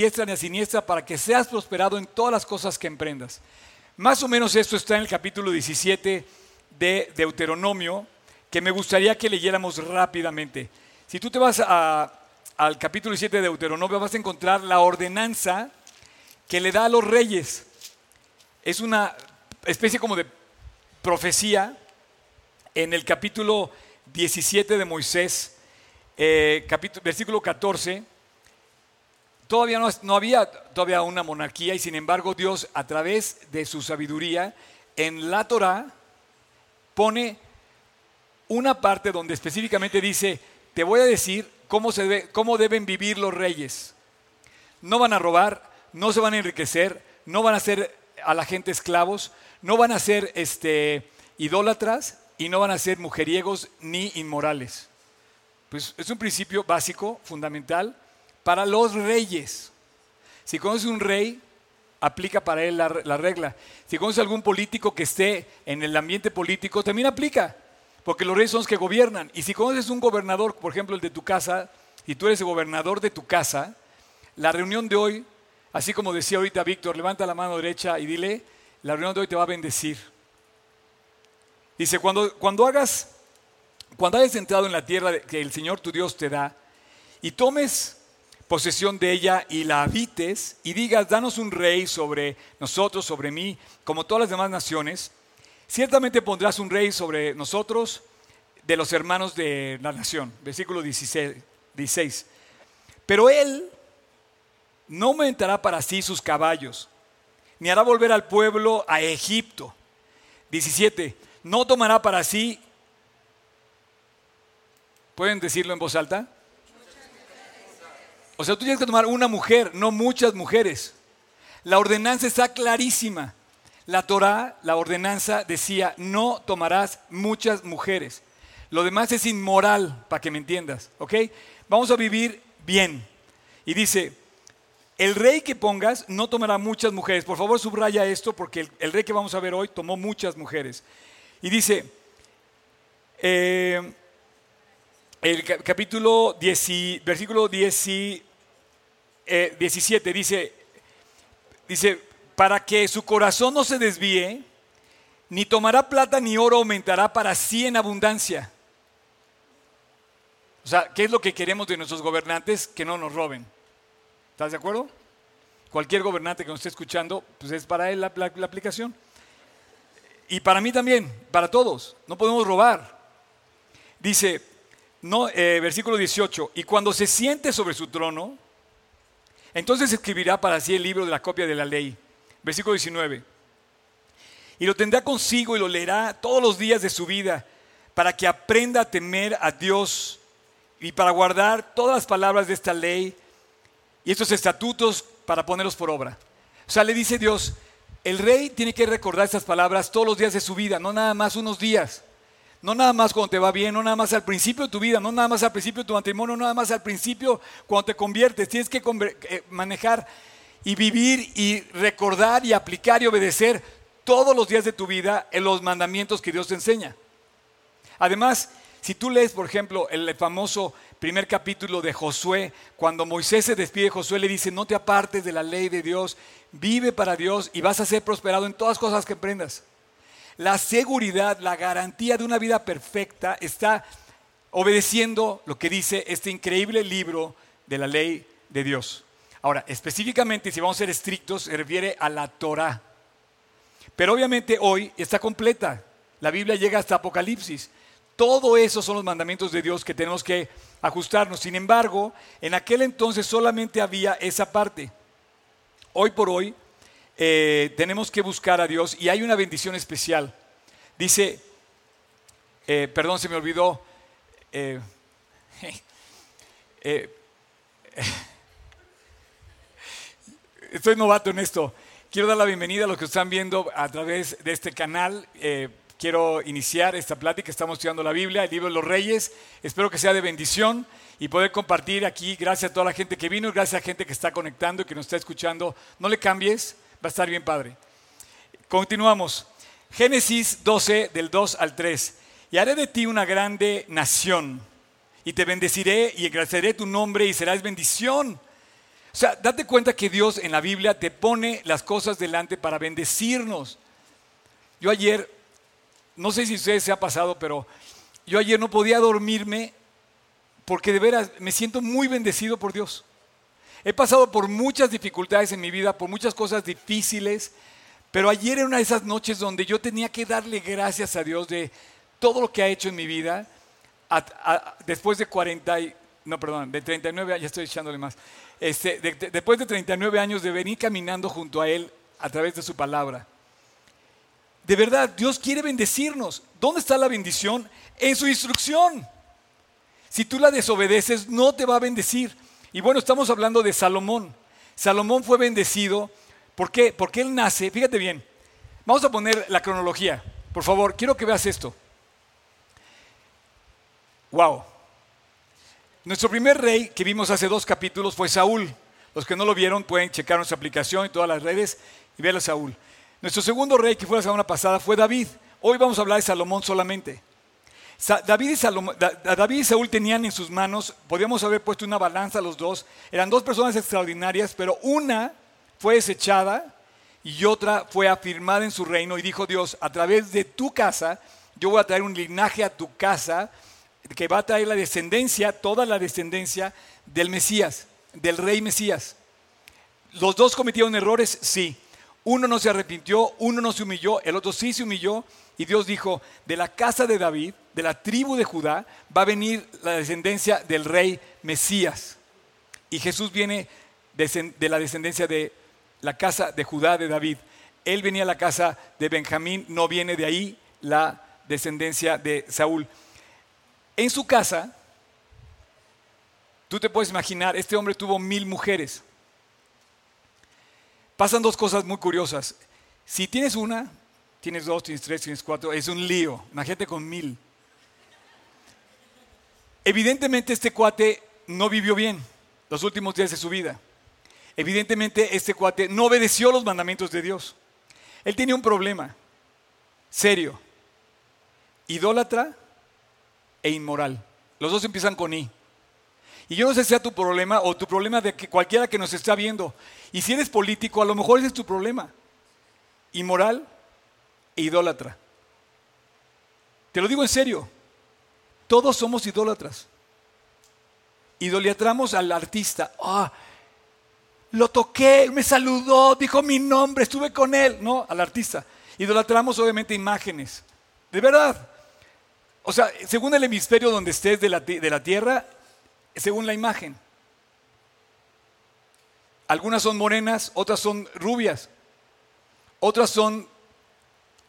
diestra ni a siniestra para que seas prosperado en todas las cosas que emprendas. Más o menos esto está en el capítulo 17 de Deuteronomio, que me gustaría que leyéramos rápidamente. Si tú te vas al capítulo 17 de Deuteronomio, vas a encontrar la ordenanza que le da a los reyes. Es una especie como de profecía en el capítulo 17 de Moisés, eh, versículo 14 Todavía no, había todavía una monarquía y sin embargo Dios a través de su sabiduría en la Torah pone una parte donde específicamente dice, te voy a decir cómo, se cómo deben vivir los reyes. No van a robar, no se van a enriquecer, no van a ser a la gente esclavos, no van a ser este, idólatras y no van a ser mujeriegos ni inmorales. Pues es un principio básico, fundamental, para los reyes. Si conoces un rey, aplica para él la, regla. Si conoces algún político que esté en el ambiente político, también aplica, porque los reyes son los que gobiernan. Y si conoces un gobernador, por ejemplo el de tu casa, y tú eres el gobernador de tu casa, la reunión de hoy, así como decía ahorita Víctor, levanta la mano derecha y dile, la reunión de hoy te va a bendecir. Dice, cuando, cuando hagas, cuando hayas entrado en la tierra que el Señor tu Dios te da, y tomes posesión de ella y la habites y digas, danos un rey sobre nosotros, sobre mí, como todas las demás naciones, ciertamente pondrás un rey sobre nosotros de los hermanos de la nación. Versículo 16. Pero él no aumentará para sí sus caballos, ni hará volver al pueblo a Egipto. 17. No tomará para sí, ¿pueden decirlo en voz alta? O sea, tú tienes que tomar una mujer, no muchas mujeres. La ordenanza está clarísima. La Torah, la ordenanza decía, no tomarás muchas mujeres. Lo demás es inmoral, para que me entiendas, ¿ok? Vamos a vivir bien. Y dice, el rey que pongas no tomará muchas mujeres. Por favor, subraya esto porque el, rey que vamos a ver hoy tomó muchas mujeres. Y dice, eh, el capítulo 10, versículo 10, 17 eh, dice, dice, para que su corazón no se desvíe, ni tomará plata ni oro aumentará para sí en abundancia. O sea, ¿qué es lo que queremos de nuestros gobernantes? Que no nos roben. ¿Estás de acuerdo? Cualquier gobernante que nos esté escuchando, pues es para él la, aplicación. Y para mí también, para todos. No podemos robar. Dice, no, eh, versículo 18, y cuando se siente sobre su trono, entonces escribirá para sí el libro de la copia de la ley. Versículo 19. Y lo tendrá consigo y lo leerá todos los días de su vida para que aprenda a temer a Dios y para guardar todas las palabras de esta ley y estos estatutos para ponerlos por obra. O sea, le dice Dios, el rey tiene que recordar estas palabras todos los días de su vida, no nada más unos días. No nada más cuando te va bien, no nada más al principio de tu vida, no nada más al principio de tu matrimonio, no nada más al principio cuando te conviertes. Tienes que eh, manejar y vivir y recordar y aplicar y obedecer todos los días de tu vida en los mandamientos que Dios te enseña. Además, si tú lees, por ejemplo, el famoso primer capítulo de Josué, cuando Moisés se despide, Josué le dice, no te apartes de la ley de Dios, vive para Dios y vas a ser prosperado en todas cosas que emprendas. La seguridad, la garantía de una vida perfecta está obedeciendo lo que dice este increíble libro de la ley de Dios. Ahora, específicamente, si vamos a ser estrictos, se refiere a la Torah. Pero obviamente hoy está completa. La Biblia llega hasta Apocalipsis. Todo eso son los mandamientos de Dios que tenemos que ajustarnos. Sin embargo, en aquel entonces solamente había esa parte. Hoy por hoy eh, tenemos que buscar a Dios y hay una bendición especial. Dice, eh, perdón, se me olvidó. Eh, estoy novato en esto. Quiero dar la bienvenida a los que están viendo a través de este canal. quiero iniciar esta plática. Estamos estudiando la Biblia, el libro de los Reyes. Espero que sea de bendición y poder compartir aquí. Gracias a toda la gente que vino, gracias a la gente que está conectando y que nos está escuchando. No le cambies. Va a estar bien padre. Continuamos. Génesis 12, del 2 al 3. Y haré de ti una grande nación, y te bendeciré y engrandeceré tu nombre y serás bendición. O sea, date cuenta que Dios en la Biblia te pone las cosas delante para bendecirnos. Yo ayer, no sé si a ustedes se ha pasado, pero yo ayer no podía dormirme porque de veras me siento muy bendecido por Dios. He pasado por muchas dificultades en mi vida, por muchas cosas difíciles, pero ayer era una de esas noches donde yo tenía que darle gracias a Dios de todo lo que ha hecho en mi vida, después de 40, no, perdón, de 39 años, ya estoy echándole más, este, después de 39 años de venir caminando junto a Él a través de su palabra. De verdad, Dios quiere bendecirnos. ¿Dónde está la bendición? En su instrucción. Si tú la desobedeces, no te va a bendecir. Y bueno, estamos hablando de Salomón. Salomón fue bendecido. ¿Por qué? Porque él nace, fíjate bien, vamos a poner la cronología. Por favor, quiero que veas esto. Wow. Nuestro primer rey que vimos hace dos capítulos fue Saúl. Los que no lo vieron pueden checar nuestra aplicación y todas las redes y ver a Saúl. Nuestro segundo rey que fue la semana pasada fue David. Hoy vamos a hablar de Salomón solamente. David y, Saúl tenían en sus manos, podíamos haber puesto una balanza los dos, eran dos personas extraordinarias, pero una fue desechada y otra fue afirmada en su reino y dijo Dios, a través de tu casa, yo voy a traer un linaje a tu casa que va a traer la descendencia, toda la descendencia del Mesías, del rey Mesías. ¿Los dos cometieron errores? Sí. Uno no se arrepintió, uno no se humilló, el otro sí se humilló y Dios dijo, de la casa de David, de la tribu de Judá, va a venir la descendencia del rey Mesías. Y Jesús viene de la descendencia de la casa de Judá de David. Él venía a la casa de Benjamín, no viene de ahí la descendencia de Saúl. En su casa, tú te puedes imaginar, este hombre tuvo mil mujeres. Pasan dos cosas muy curiosas. Si tienes una, tienes dos, tienes tres, tienes cuatro, es un lío. Imagínate con mil. Evidentemente este cuate no vivió bien los últimos días de su vida. Evidentemente este cuate no obedeció los mandamientos de Dios. Él tenía un problema serio. Idólatra e inmoral. Los dos empiezan con I. Y yo no sé si sea tu problema o tu problema de que cualquiera que nos está viendo. Y si eres político, a lo mejor ese es tu problema. Inmoral e idólatra. Te lo digo en serio. Todos somos idólatras. Idolatramos al artista. Ah, lo toqué, me saludó, dijo mi nombre, estuve con él. No, al artista. Idolatramos obviamente imágenes. De verdad. O sea, según el hemisferio donde estés de la, de la Tierra, según la imagen. Algunas son morenas, otras son rubias, otras son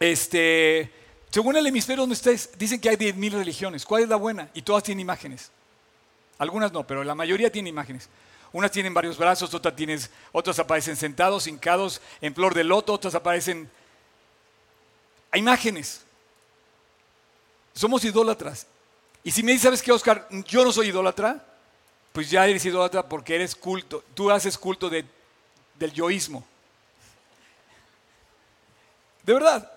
este, según el hemisferio donde estés, dicen que hay 10.000 religiones. ¿Cuál es la buena? Y todas tienen imágenes. Algunas no, pero la mayoría tiene imágenes. Unas tienen varios brazos, otras, tienes, otras aparecen sentados, hincados, en flor de loto, otras aparecen... Hay imágenes. Somos idólatras. Y si me dices, ¿sabes qué, Oscar? Yo no soy idólatra, pues ya eres idólatra porque eres culto. Tú haces culto de, del yoísmo. De verdad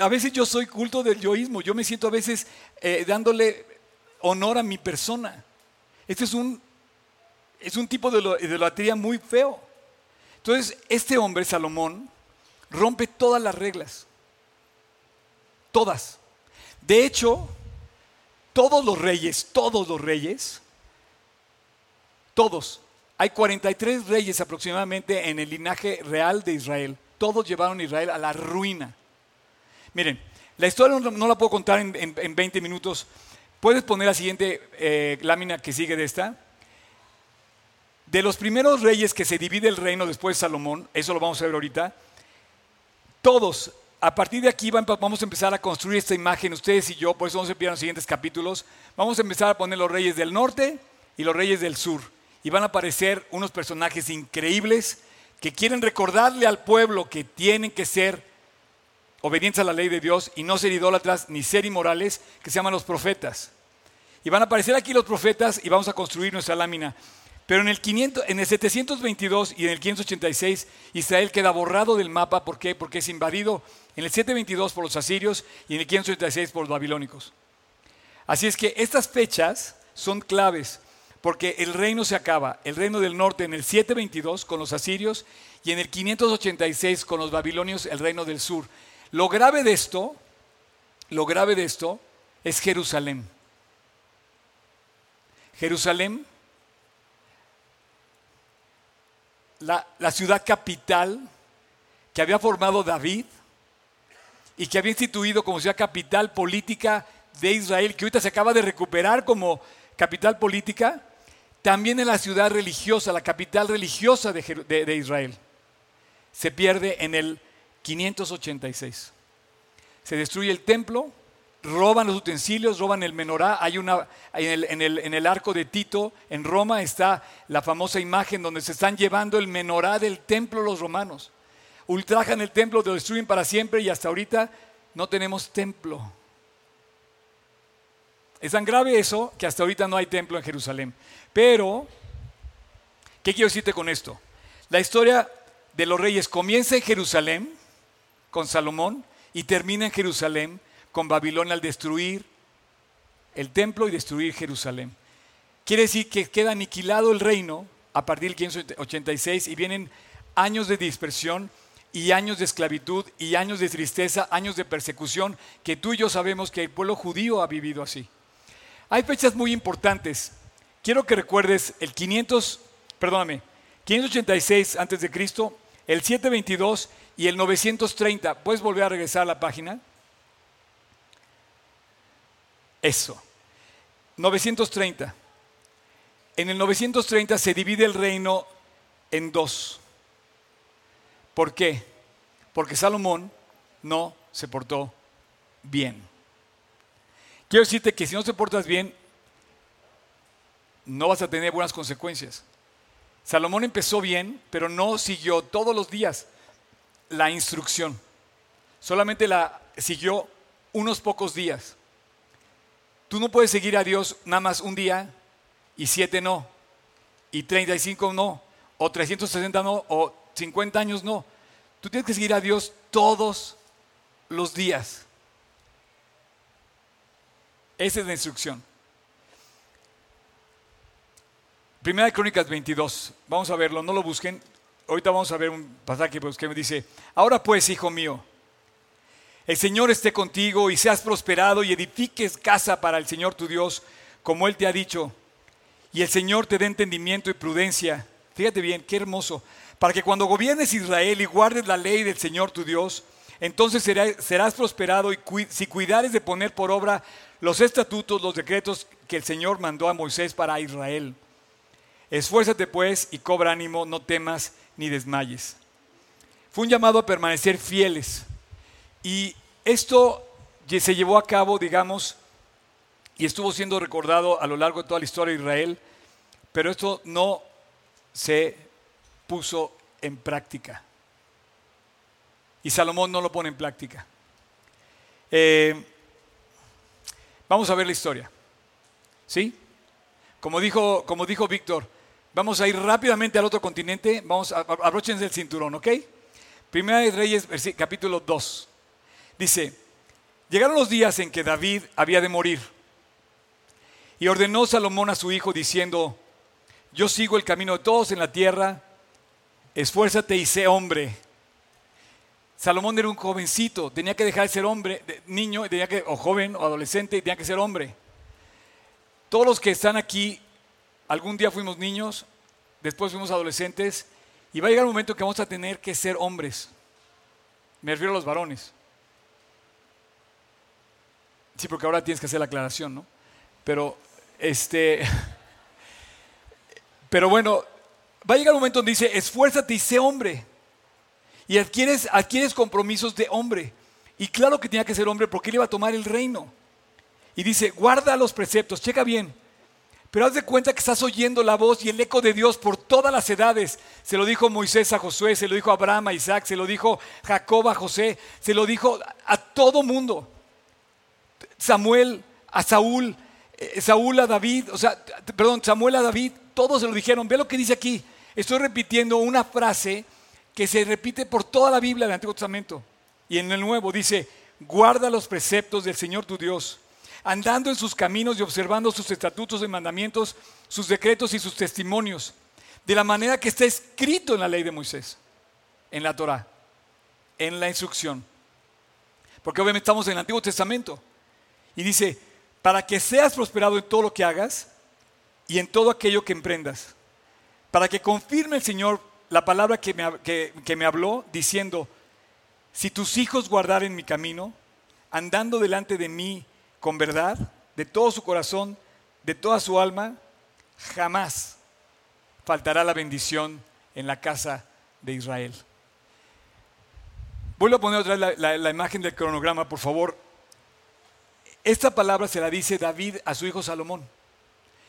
a veces yo soy culto del yoísmo, yo me siento a veces eh, dándole honor a mi persona. Este es un, es un tipo de idolatría muy feo. Entonces, este hombre, Salomón, rompe todas las reglas. Todas. De hecho, todos los reyes, todos los reyes, todos, hay 43 reyes aproximadamente en el linaje real de Israel. Todos llevaron a Israel a la ruina. Miren, la historia no, la puedo contar en, 20 minutos. ¿Puedes poner la siguiente eh, lámina que sigue de esta? De los primeros reyes que se divide el reino después de Salomón, eso lo vamos a ver ahorita, todos, a partir de aquí vamos a empezar a construir esta imagen, ustedes y yo, por eso vamos a empezar los siguientes capítulos, vamos a empezar a poner los reyes del norte y los reyes del sur. Y van a aparecer unos personajes increíbles que quieren recordarle al pueblo que tienen que ser obedientes a la ley de Dios y no ser idólatras ni ser inmorales, que se llaman los profetas. Y van a aparecer aquí los profetas y vamos a construir nuestra lámina. Pero en el, 500, en el 722 y en el 586 Israel queda borrado del mapa. ¿Por qué? Porque es invadido en el 722 por los asirios y en el 586 por los babilónicos. Así es que estas fechas son claves porque el reino se acaba, el reino del norte en el 722 con los asirios y en el 586 con los babilonios, el reino del sur. Lo grave de esto, lo grave de esto es Jerusalén. Jerusalén, la, la ciudad capital que había formado David y que había instituido como ciudad capital política de Israel, que ahorita se acaba de recuperar como capital política, también en la ciudad religiosa, la capital religiosa de, Israel. Se pierde en el 586. Se destruye el templo, roban los utensilios, roban el menorá. Hay una, en el, arco de Tito, en Roma, está la famosa imagen donde se están llevando el menorá del templo los romanos. Ultrajan el templo, lo destruyen para siempre y hasta ahorita no tenemos templo. Es tan grave eso que hasta ahorita no hay templo en Jerusalén. Pero, ¿qué quiero decirte con esto? La historia de los reyes comienza en Jerusalén con Salomón y termina en Jerusalén con Babilonia al destruir el templo y destruir Jerusalén. Quiere decir que queda aniquilado el reino a partir del 586 y vienen años de dispersión y años de esclavitud y años de tristeza, años de persecución que tú y yo sabemos que el pueblo judío ha vivido así. Hay fechas muy importantes. Quiero que recuerdes el 500, perdóname, 586 antes de Cristo, el 722 y el 930. ¿Puedes volver a regresar a la página? Eso. 930. En el 930 se divide el reino en dos. ¿Por qué? Porque Salomón no se portó bien. Quiero decirte que si no te portas bien, no vas a tener buenas consecuencias. Salomón empezó bien, pero no siguió todos los días la instrucción. Solamente la siguió unos pocos días. Tú no puedes seguir a Dios nada más un día y siete no, y 35 no, o 360 no, o 50 años no. Tú tienes que seguir a Dios todos los días. Esa es la instrucción. Primera de Crónicas 22. Vamos a verlo, no lo busquen. Ahorita vamos a ver un pasaje pues, que me dice, ahora pues, hijo mío, el Señor esté contigo y seas prosperado y edifiques casa para el Señor tu Dios, como Él te ha dicho. Y el Señor te dé entendimiento y prudencia. Fíjate bien, qué hermoso. Para que cuando gobiernes Israel y guardes la ley del Señor tu Dios, entonces serás, prosperado y si cuidares de poner por obra los estatutos, los decretos que el Señor mandó a Moisés para Israel. Esfuérzate pues y cobra ánimo, no temas ni desmayes. Fue un llamado a permanecer fieles. Y esto se llevó a cabo, digamos, y estuvo siendo recordado a lo largo de toda la historia de Israel, pero esto no se puso en práctica. Y Salomón no lo pone en práctica. Eh, Vamos a ver la historia. ¿Sí? Como dijo, como dijo Víctor, vamos a ir rápidamente al otro continente. Vamos a abróchense el cinturón, ¿ok? Primera de Reyes, capítulo 2. Dice, llegaron los días en que David había de morir. Y ordenó Salomón a su hijo diciendo, yo sigo el camino de todos en la tierra, esfuérzate y sé hombre Salomón era un jovencito, tenía que dejar de ser hombre, niño, tenía que, o joven o adolescente, tenía que ser hombre. Todos los que están aquí, algún día fuimos niños, después fuimos adolescentes, y va a llegar un momento que vamos a tener que ser hombres. Me refiero a los varones. Sí, porque ahora tienes que hacer la aclaración, ¿no? Pero, este, pero bueno, va a llegar un momento donde dice, esfuérzate y sé hombre y adquieres, adquieres compromisos de hombre. Y claro que tenía que ser hombre porque él iba a tomar el reino. Y dice, guarda los preceptos, checa bien. Pero haz de cuenta que estás oyendo la voz y el eco de Dios por todas las edades. Se lo dijo Moisés a Josué, se lo dijo Abraham a Isaac, se lo dijo Jacob a José, se lo dijo a todo mundo. Samuel a Saúl, eh, Saúl a David, o sea, perdón, Samuel a David, todos se lo dijeron. Ve lo que dice aquí. Estoy repitiendo una frase que se repite por toda la Biblia del Antiguo Testamento. Y en el Nuevo dice, guarda los preceptos del Señor tu Dios, andando en sus caminos y observando sus estatutos y mandamientos, sus decretos y sus testimonios, de la manera que está escrito en la ley de Moisés, en la Torah, en la instrucción. Porque obviamente estamos en el Antiguo Testamento. Y dice, para que seas prosperado en todo lo que hagas y en todo aquello que emprendas. Para que confirme el Señor la palabra que me, que me habló diciendo, si tus hijos guardaren mi camino, andando delante de mí con verdad, de todo su corazón, de toda su alma, jamás faltará la bendición en la casa de Israel. Vuelvo a poner otra vez la, imagen del cronograma, por favor. Esta palabra se la dice David a su hijo Salomón.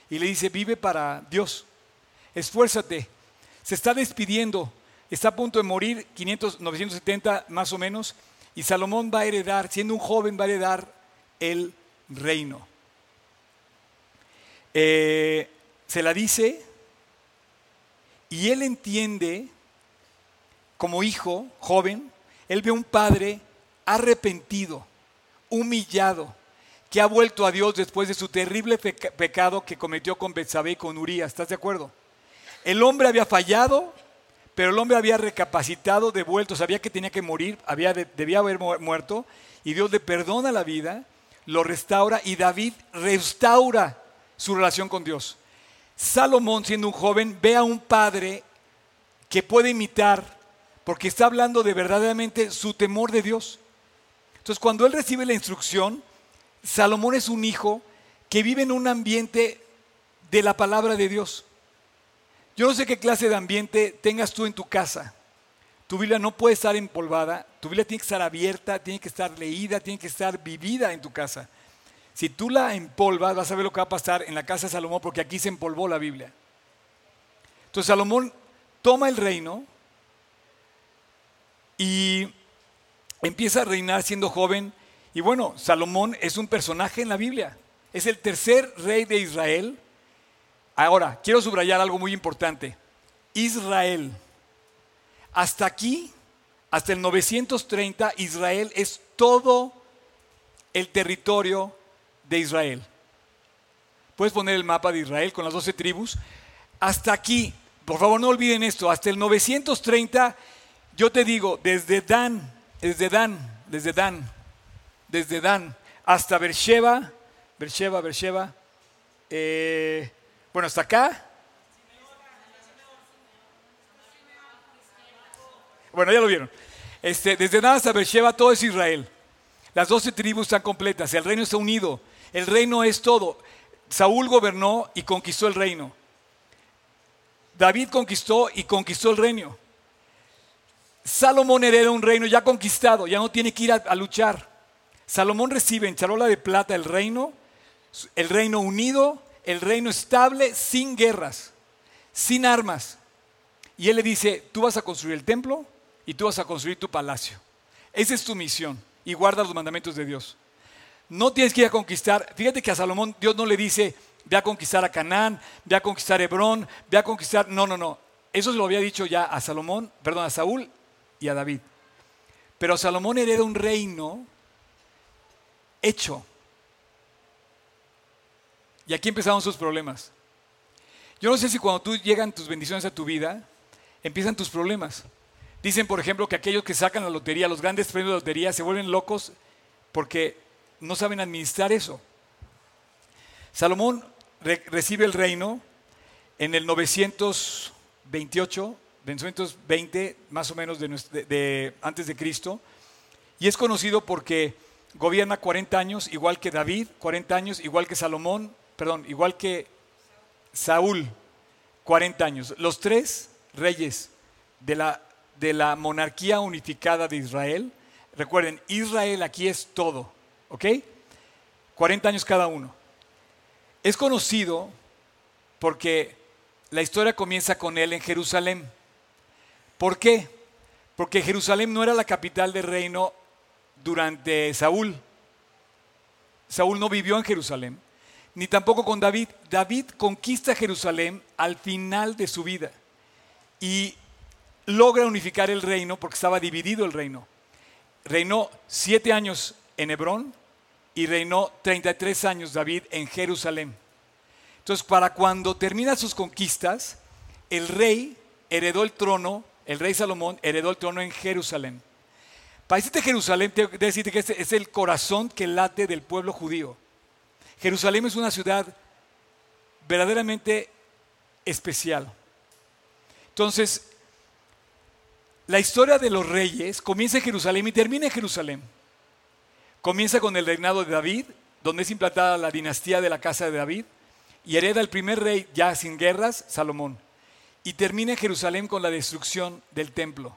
Y le dice, vive para Dios, esfuérzate. Se está despidiendo, está a punto de morir, 500, 970 más o menos, y Salomón va a heredar, siendo un joven, va a heredar el reino. Eh, se la dice y él entiende, como hijo joven, él ve un padre arrepentido, humillado, que ha vuelto a Dios después de su terrible pecado que cometió con Betsabé y con Urías. ¿Estás de acuerdo? El hombre había fallado, pero el hombre había recapacitado, devuelto, sabía que tenía que morir, había, debía haber muerto, y Dios le perdona la vida, lo restaura, y David restaura su relación con Dios. Salomón, siendo un joven, ve a un padre que puede imitar, porque está hablando de verdaderamente su temor de Dios. Entonces, cuando él recibe la instrucción, Salomón es un hijo que vive en un ambiente de la palabra de Dios. Yo no sé qué clase de ambiente tengas tú en tu casa. Tu Biblia no puede estar empolvada, tu Biblia tiene que estar abierta, tiene que estar leída, tiene que estar vivida en tu casa. Si tú la empolvas, vas a ver lo que va a pasar en la casa de Salomón, porque aquí se empolvó la Biblia. Entonces Salomón toma el reino y empieza a reinar siendo joven. Y bueno, Salomón es un personaje en la Biblia. Es el tercer rey de Israel. Ahora, quiero subrayar algo muy importante. Israel. Hasta aquí, hasta el 930, Israel es todo el territorio de Israel. Puedes poner el mapa de Israel con las doce tribus. Hasta aquí, por favor no olviden esto, hasta el 930, yo te digo, desde Dan, desde Dan, desde Dan, desde Dan, hasta Beersheba, Beersheba, Beersheba, eh, bueno, hasta acá. Bueno, ya lo vieron. Este, desde Dan hasta Beersheba todo es Israel. Las doce tribus están completas, el reino está unido. El reino es todo. Saúl gobernó y conquistó el reino. David conquistó y conquistó el reino. Salomón hereda un reino ya conquistado, ya no tiene que ir a, luchar. Salomón recibe en charola de plata el reino, el reino unido, el reino estable, sin guerras, sin armas. Y él le dice, tú vas a construir el templo y tú vas a construir tu palacio. Esa es tu misión y guarda los mandamientos de Dios. No tienes que ir a conquistar. Fíjate que a Salomón Dios no le dice, ve a conquistar a Canaán, ve a conquistar Hebrón, ve a conquistar. No, no, no. Eso se lo había dicho ya a Salomón, perdón, a Saúl y a David. Pero Salomón hereda un reino hecho. Y aquí empezaron sus problemas. Yo no sé si cuando tú llegan tus bendiciones a tu vida, empiezan tus problemas. Dicen, por ejemplo, que aquellos que sacan la lotería, los grandes premios de lotería, se vuelven locos porque no saben administrar eso. Salomón recibe el reino en el 928, 920 más o menos de, antes de Cristo, y es conocido porque gobierna 40 años, igual que David, 40 años, igual que Salomón, perdón, igual que Saúl, 40 años. Los tres reyes de la, de la monarquía unificada de Israel, recuerden, Israel aquí es todo. ¿Ok? 40 años cada uno. Es conocido porque la historia comienza con él en Jerusalén. ¿Por qué? Porque Jerusalén no era la capital del reino durante Saúl. Saúl no vivió en Jerusalén, ni tampoco con David. David conquista Jerusalén al final de su vida y logra unificar el reino porque estaba dividido el reino. Reinó siete años en Hebrón, y reinó 33 años David en Jerusalén. Entonces, para cuando termina sus conquistas, el rey heredó el trono, el rey Salomón heredó el trono en Jerusalén. Para decirte Jerusalén, tengo que decirte que este es el corazón que late del pueblo judío. Jerusalén es una ciudad verdaderamente especial. Entonces, la historia de los reyes comienza en Jerusalén y termina en Jerusalén. Comienza con el reinado de David, donde es implantada la dinastía de la casa de David, y hereda el primer rey ya sin guerras, Salomón. Y termina en Jerusalén con la destrucción del templo.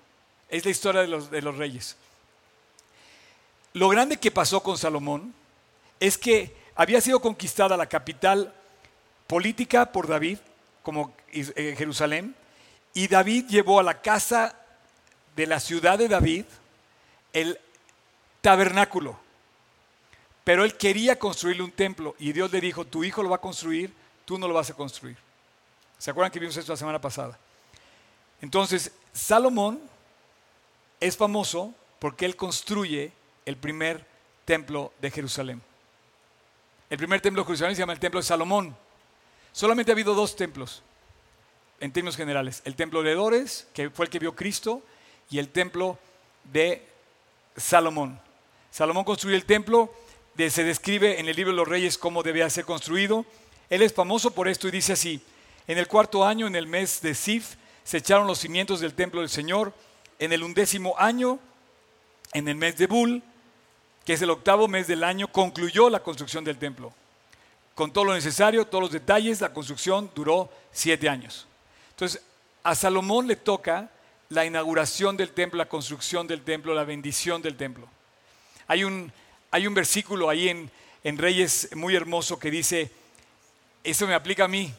Es la historia de los, de los reyes. Lo grande que pasó con Salomón es que había sido conquistada la capital política por David, como eh, Jerusalén, y David llevó a la casa de la ciudad de David el tabernáculo. Pero él quería construirle un templo y Dios le dijo, tu hijo lo va a construir, tú no lo vas a construir. ¿Se acuerdan que vimos esto la semana pasada? Entonces, Salomón es famoso porque él construye el primer templo de Jerusalén. El primer templo de Jerusalén se llama el templo de Salomón. Solamente ha habido dos templos, en términos generales. El templo de Dores, que fue el que vio Cristo, y el templo de Salomón. Salomón construyó el templo, se describe en el libro de los reyes cómo debía ser construido. Él es famoso por esto y dice así, en el cuarto año, en el mes de Sif, se echaron los cimientos del templo del Señor. En el undécimo año, en el mes de Bul, que es el octavo mes del año, concluyó la construcción del templo. Con todo lo necesario, todos los detalles, la construcción duró siete años. Entonces, a Salomón le toca la inauguración del templo, la construcción del templo, la bendición del templo. Hay un, hay un versículo ahí en, en Reyes muy hermoso que dice, eso me aplica a mí,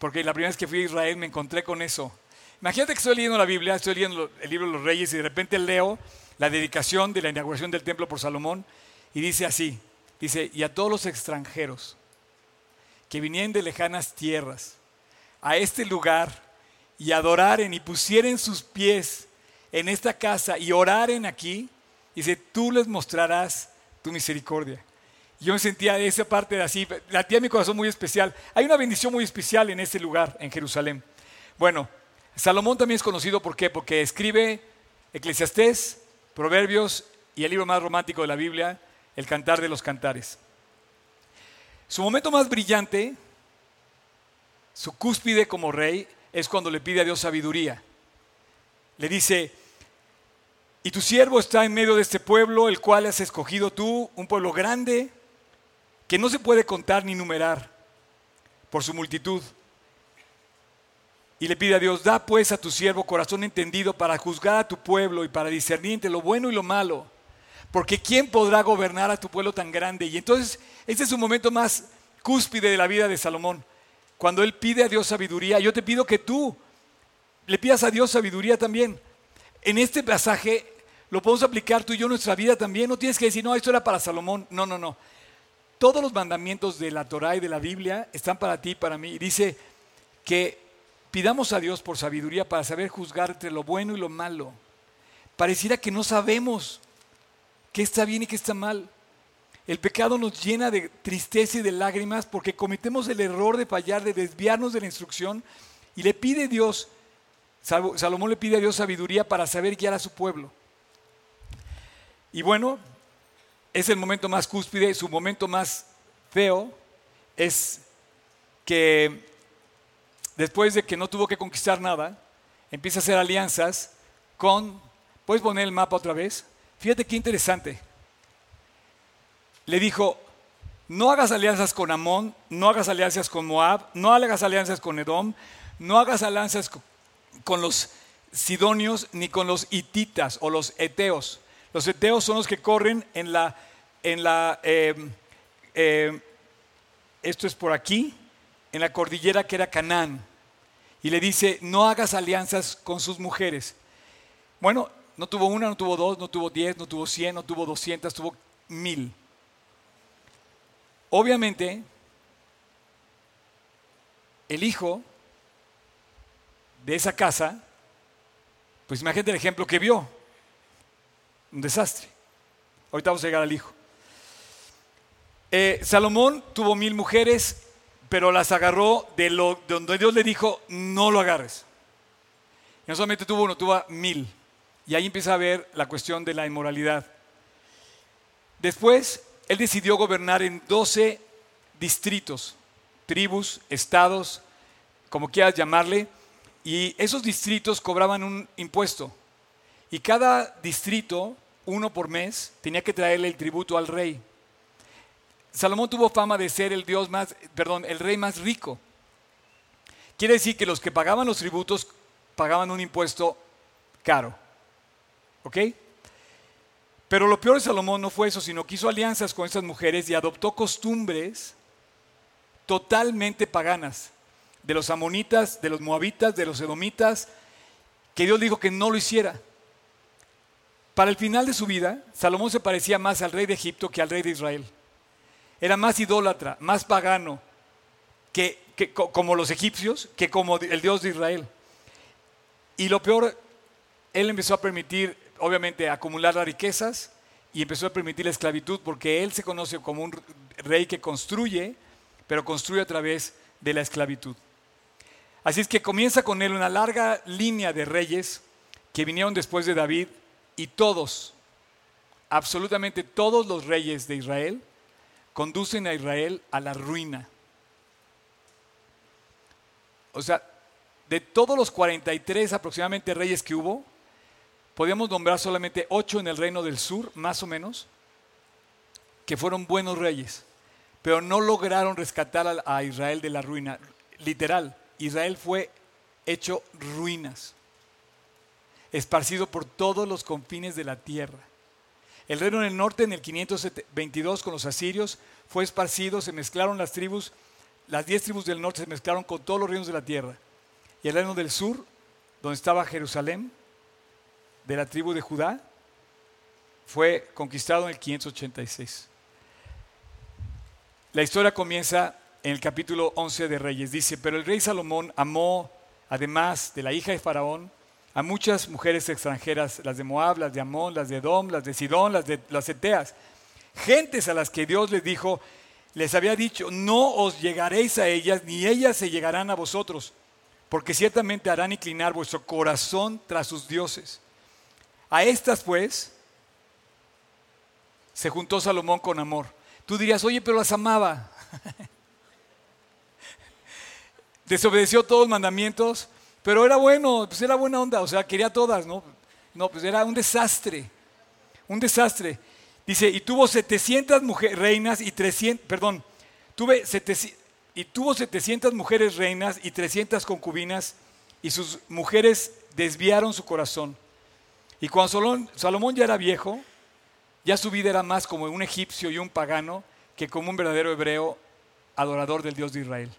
porque la primera vez que fui a Israel me encontré con eso. Imagínate que estoy leyendo la Biblia, estoy leyendo el libro de los Reyes y de repente leo la dedicación de la inauguración del templo por Salomón y dice así, dice, y a todos los extranjeros que vinieran de lejanas tierras a este lugar y adoraren y pusieren sus pies en esta casa y oraren aquí, dice, tú les mostrarás tu misericordia. Yo me sentía de esa parte de así, latía mi corazón muy especial. Hay una bendición muy especial en ese lugar, en Jerusalén. Bueno, Salomón también es conocido ¿por qué? Porque escribe Eclesiastés, Proverbios y el libro más romántico de la Biblia, el Cantar de los Cantares. Su momento más brillante, su cúspide como rey, es cuando le pide a Dios sabiduría. Le dice, y tu siervo está en medio de este pueblo, el cual has escogido tú, un pueblo grande, que no se puede contar ni numerar por su multitud. Y le pide a Dios, da pues a tu siervo corazón entendido para juzgar a tu pueblo y para discernir entre lo bueno y lo malo. Porque ¿quién podrá gobernar a tu pueblo tan grande? Y entonces, este es un momento más cúspide de la vida de Salomón. Cuando él pide a Dios sabiduría, yo te pido que tú le pidas a Dios sabiduría también. En este pasaje lo podemos aplicar tú y yo en nuestra vida también. No tienes que decir, no, esto era para Salomón. No, no, no. Todos los mandamientos de la Torah y de la Biblia están para ti y para mí. Dice que Pidamos a Dios por sabiduría para saber juzgar entre lo bueno y lo malo. Pareciera que no sabemos qué está bien y qué está mal. El pecado nos llena de tristeza y de lágrimas porque cometemos el error de fallar, de desviarnos de la instrucción y le pide Dios, Salomón le pide a Dios sabiduría para saber guiar a su pueblo. Y bueno, es el momento más cúspide, su momento más feo es que después de que no tuvo que conquistar nada, empieza a hacer alianzas con, ¿puedes poner el mapa otra vez? Fíjate qué interesante. Le dijo, no hagas alianzas con Amón, no hagas alianzas con Moab, no hagas alianzas con Edom, no hagas alianzas con los sidonios ni con los hititas o los eteos. Los eteos son los que corren en la, en la, em, em, esto es por aquí, en la cordillera que era Canaán. Y le dice, no hagas alianzas con sus mujeres. Bueno, no tuvo una, no tuvo dos, no tuvo diez, no tuvo cien, no tuvo doscientas, tuvo mil. Obviamente, el hijo de esa casa, pues imagínate el ejemplo que vio. Un desastre. Ahorita vamos a llegar al hijo. Eh, Salomón tuvo mil mujeres, pero las agarró de, lo, de donde Dios le dijo, no lo agarres. Y no solamente tuvo uno, tuvo mil. Y ahí empieza a ver la cuestión de la inmoralidad. Después, él decidió gobernar en 12 distritos, tribus, estados, como quieras llamarle, y esos distritos cobraban un impuesto. Y cada distrito, uno por mes, tenía que traerle el tributo al rey. Salomón tuvo fama de ser el dios más, perdón, el rey más rico. Quiere decir que los que pagaban los tributos pagaban un impuesto caro. ¿Ok? Pero lo peor de Salomón no fue eso, sino que hizo alianzas con esas mujeres y adoptó costumbres totalmente paganas de los amonitas, de los moabitas, de los edomitas, que Dios dijo que no lo hiciera. Para el final de su vida, Salomón se parecía más al rey de Egipto que al rey de Israel. Era más idólatra, más pagano, que, como los egipcios, que como el Dios de Israel. Y lo peor, él empezó a permitir, obviamente, acumular las riquezas y empezó a permitir la esclavitud, porque él se conoce como un rey que construye, pero construye a través de la esclavitud. Así es que comienza con él una larga línea de reyes que vinieron después de David y todos, absolutamente todos los reyes de Israel, conducen a Israel a la ruina. O sea, de todos los 43 aproximadamente reyes que hubo, podíamos nombrar solamente 8 en el reino del sur, más o menos, que fueron buenos reyes, pero no lograron rescatar a Israel de la ruina. Literal, Israel fue hecho ruinas, esparcido por todos los confines de la tierra. El reino del norte en el 522 con los asirios fue esparcido, se mezclaron las tribus, las diez tribus del norte se mezclaron con todos los reinos de la tierra. Y el reino del sur, donde estaba Jerusalén, de la tribu de Judá, fue conquistado en el 586. La historia comienza en el capítulo 11 de Reyes. Dice, pero el rey Salomón amó, además de la hija de Faraón, a muchas mujeres extranjeras, las de Moab, las de Amón, las de Edom, las de Sidón, las de las Eteas, gentes a las que Dios les dijo, les había dicho, no os llegaréis a ellas, ni ellas se llegarán a vosotros, porque ciertamente harán inclinar vuestro corazón tras sus dioses. A estas pues se juntó Salomón con amor. Tú dirías, oye, pero las amaba. desobedeció todos los mandamientos, pero era bueno, pues era buena onda, o sea, quería todas, ¿no? No, pues era un desastre, un desastre. Dice, y tuvo 700 mujeres, reinas y 300, perdón, tuve y tuvo 700 mujeres reinas y 300 concubinas, y sus mujeres desviaron su corazón. Y cuando Salomón ya era viejo, ya su vida era más como un egipcio y un pagano que como un verdadero hebreo adorador del Dios de Israel.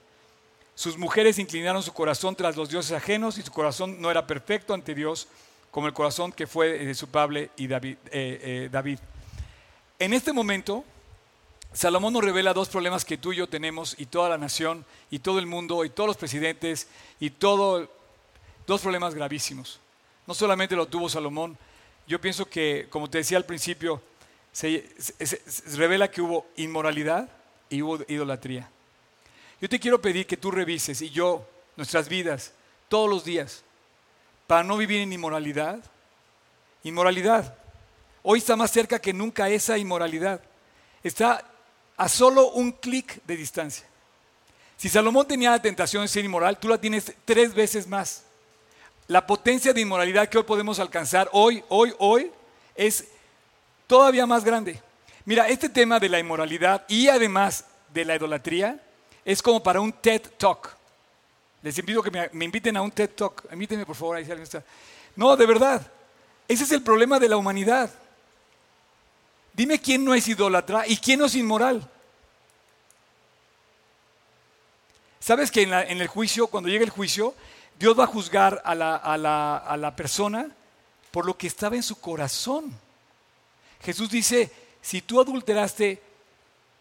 Sus mujeres inclinaron su corazón tras los dioses ajenos y su corazón no era perfecto ante Dios como el corazón que fue de su padre y David, eh, eh, David. En este momento, Salomón nos revela dos problemas que tú y yo tenemos y toda la nación y todo el mundo y todos los presidentes y todo, dos problemas gravísimos. No solamente lo tuvo Salomón, yo pienso que, como te decía al principio, se revela que hubo inmoralidad y hubo idolatría. Yo te quiero pedir que tú revises y yo, nuestras vidas, todos los días, para no vivir en inmoralidad. Inmoralidad. Hoy está más cerca que nunca esa inmoralidad. Está a solo un clic de distancia. Si Salomón tenía la tentación de ser inmoral, tú la tienes tres veces más. La potencia de inmoralidad que hoy podemos alcanzar, hoy, hoy, hoy, es todavía más grande. Mira, este tema de la inmoralidad y además de la idolatría es como para un TED Talk. Les invito que me, inviten a un TED Talk. Invítenme, por favor, ahí si alguien está. No, de verdad. Ese es el problema de la humanidad. Dime quién no es idólatra y quién no es inmoral. ¿Sabes que en, el juicio, cuando llega el juicio, Dios va a juzgar a la, a la persona por lo que estaba en su corazón? Jesús dice, si tú adulteraste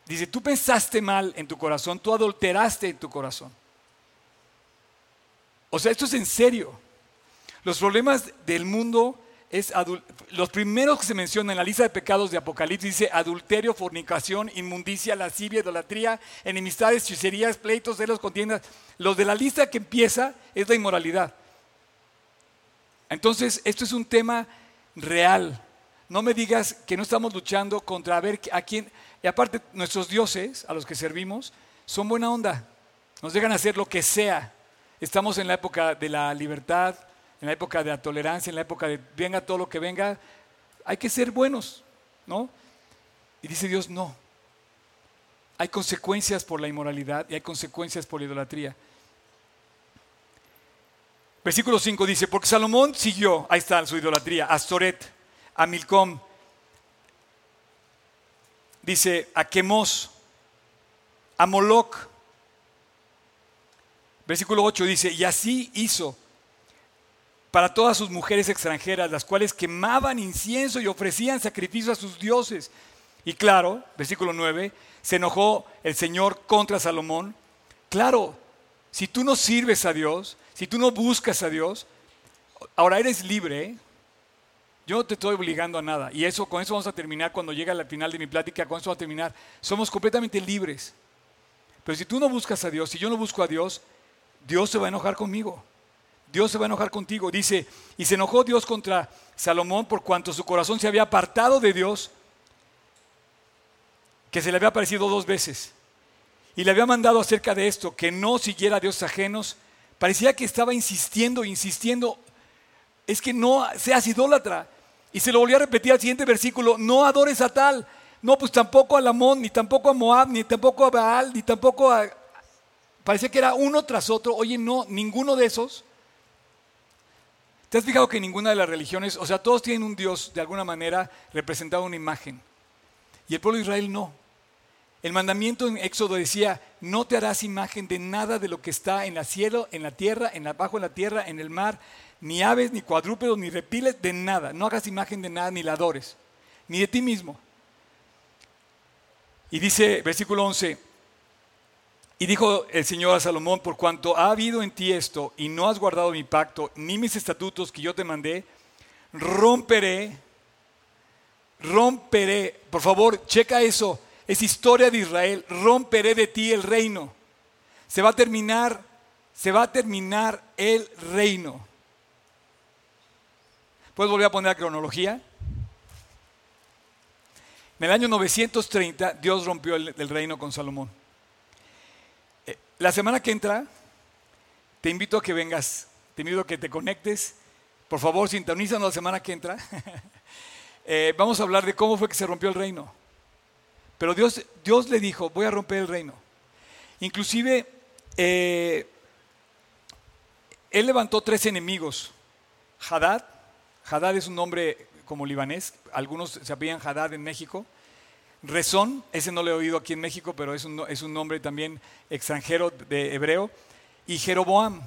Dice, tú pensaste mal en tu corazón, tú adulteraste en tu corazón. O sea, esto es en serio. Los problemas del mundo es los primeros que se mencionan en la lista de pecados de Apocalipsis dice adulterio, fornicación, inmundicia, lascivia, idolatría, enemistades, hechicerías, pleitos, celos, contiendas. Los de la lista que empieza es la inmoralidad. Entonces, esto es un tema real. No me digas que no estamos luchando contra ver a quién. Y aparte, nuestros dioses, a los que servimos, son buena onda. Nos dejan hacer lo que sea. Estamos en la época de la libertad, en la época de la tolerancia, en la época de venga todo lo que venga, hay que ser buenos, ¿no? Y dice Dios, no. Hay consecuencias por la inmoralidad y hay consecuencias por la idolatría. Versículo 5 dice, porque Salomón siguió, ahí está su idolatría, a Storet, a Milcom, dice a Quemos, a Moloch. Versículo 8 dice, y así hizo para todas sus mujeres extranjeras, las cuales quemaban incienso y ofrecían sacrificio a sus dioses. Y claro, versículo 9, se enojó el Señor contra Salomón. Claro, si tú no sirves a Dios, si tú no buscas a Dios, ahora eres libre. Yo no te estoy obligando a nada. Y eso, con eso vamos a terminar cuando llegue al final de mi plática, con eso va a terminar. Somos completamente libres. Pero si tú no buscas a Dios, si yo no busco a Dios, Dios se va a enojar conmigo. Dios se va a enojar contigo. Dice, y se enojó Dios contra Salomón por cuanto su corazón se había apartado de Dios, que se le había aparecido dos veces. Y le había mandado acerca de esto, que no siguiera a dioses ajenos. Parecía que estaba insistiendo, insistiendo, es que no seas idólatra. Y se lo volvió a repetir al siguiente versículo, no adores a tal. No, pues tampoco a Lamón, ni tampoco a Moab, ni tampoco a Baal, ni tampoco a... Parecía que era uno tras otro. Oye, no, ninguno de esos ¿Te has fijado que ninguna de las religiones, o sea, todos tienen un Dios de alguna manera representado una imagen? Y el pueblo de Israel no. El mandamiento en Éxodo decía, no te harás imagen de nada de lo que está en el cielo, en la tierra, en la, bajo en la tierra, en el mar, ni aves, ni cuadrúpedos, ni reptiles, de nada. No hagas imagen de nada, ni la adores, ni de ti mismo. Y dice, versículo 11, y dijo el Señor a Salomón, por cuanto ha habido en ti esto y no has guardado mi pacto ni mis estatutos que yo te mandé, romperé, romperé, por favor, checa eso, es historia de Israel, romperé de ti el reino. Se va a terminar, se va a terminar el reino. ¿Puedes volver a poner la cronología? En el año 930 Dios rompió el reino con Salomón. La semana que entra, te invito a que vengas, te invito a que te conectes. Por favor, sintonízanos la semana que entra. Eh, vamos a hablar de cómo fue que se rompió el reino. Pero Dios, Dios le dijo, voy a romper el reino. Inclusive, eh, él levantó tres enemigos. Hadad, Hadad es un nombre como libanés, algunos se apellan Hadad en México. Rezón, ese no lo he oído aquí en México, pero es un, es un nombre también extranjero de hebreo. Y Jeroboam.